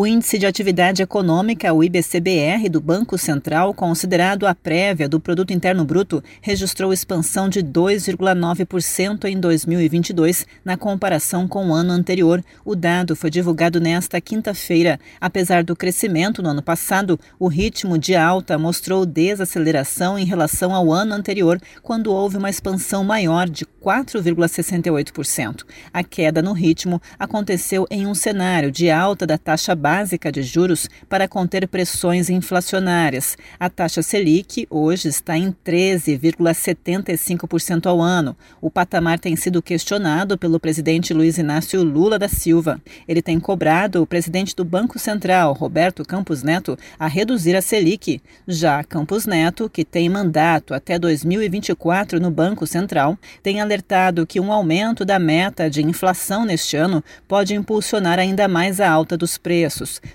O Índice de Atividade Econômica, o IBCBR, do Banco Central, considerado a prévia do Produto Interno Bruto, registrou expansão de 2,9% em 2022, na comparação com o ano anterior. O dado foi divulgado nesta quinta-feira. Apesar do crescimento no ano passado, o ritmo de alta mostrou desaceleração em relação ao ano anterior, quando houve uma expansão maior de 4,68%. A queda no ritmo aconteceu em um cenário de alta da taxa básica de juros para conter pressões inflacionárias. A taxa Selic hoje está em 13,75% ao ano. O patamar tem sido questionado pelo presidente Luiz Inácio Lula da Silva. Ele tem cobrado o presidente do Banco Central, Roberto Campos Neto, a reduzir a Selic. Já Campos Neto, que tem mandato até 2024 no Banco Central, tem alertado que um aumento da meta de inflação neste ano pode impulsionar ainda mais a alta dos preços.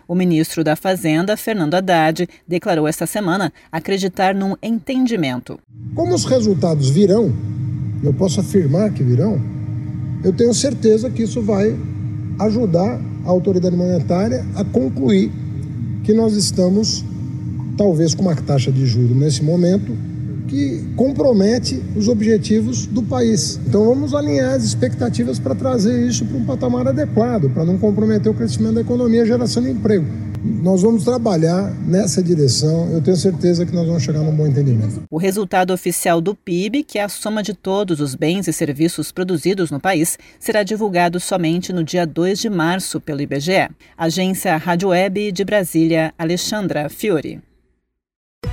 O ministro da Fazenda, Fernando Haddad, declarou esta semana acreditar num entendimento. Como os resultados virão, eu posso afirmar que virão, eu tenho certeza que isso vai ajudar a autoridade monetária a concluir que nós estamos, talvez com uma taxa de juros nesse momento, que compromete os objetivos do país. Então vamos alinhar as expectativas para trazer isso para um patamar adequado, para não comprometer o crescimento da economia e a geração de emprego. Nós vamos trabalhar nessa direção. Eu tenho certeza que nós vamos chegar num bom entendimento. O resultado oficial do PIB, que é a soma de todos os bens e serviços produzidos no país, será divulgado somente no dia 2 de março pelo IBGE. Agência Rádio Web de Brasília, Alexandra Fiore.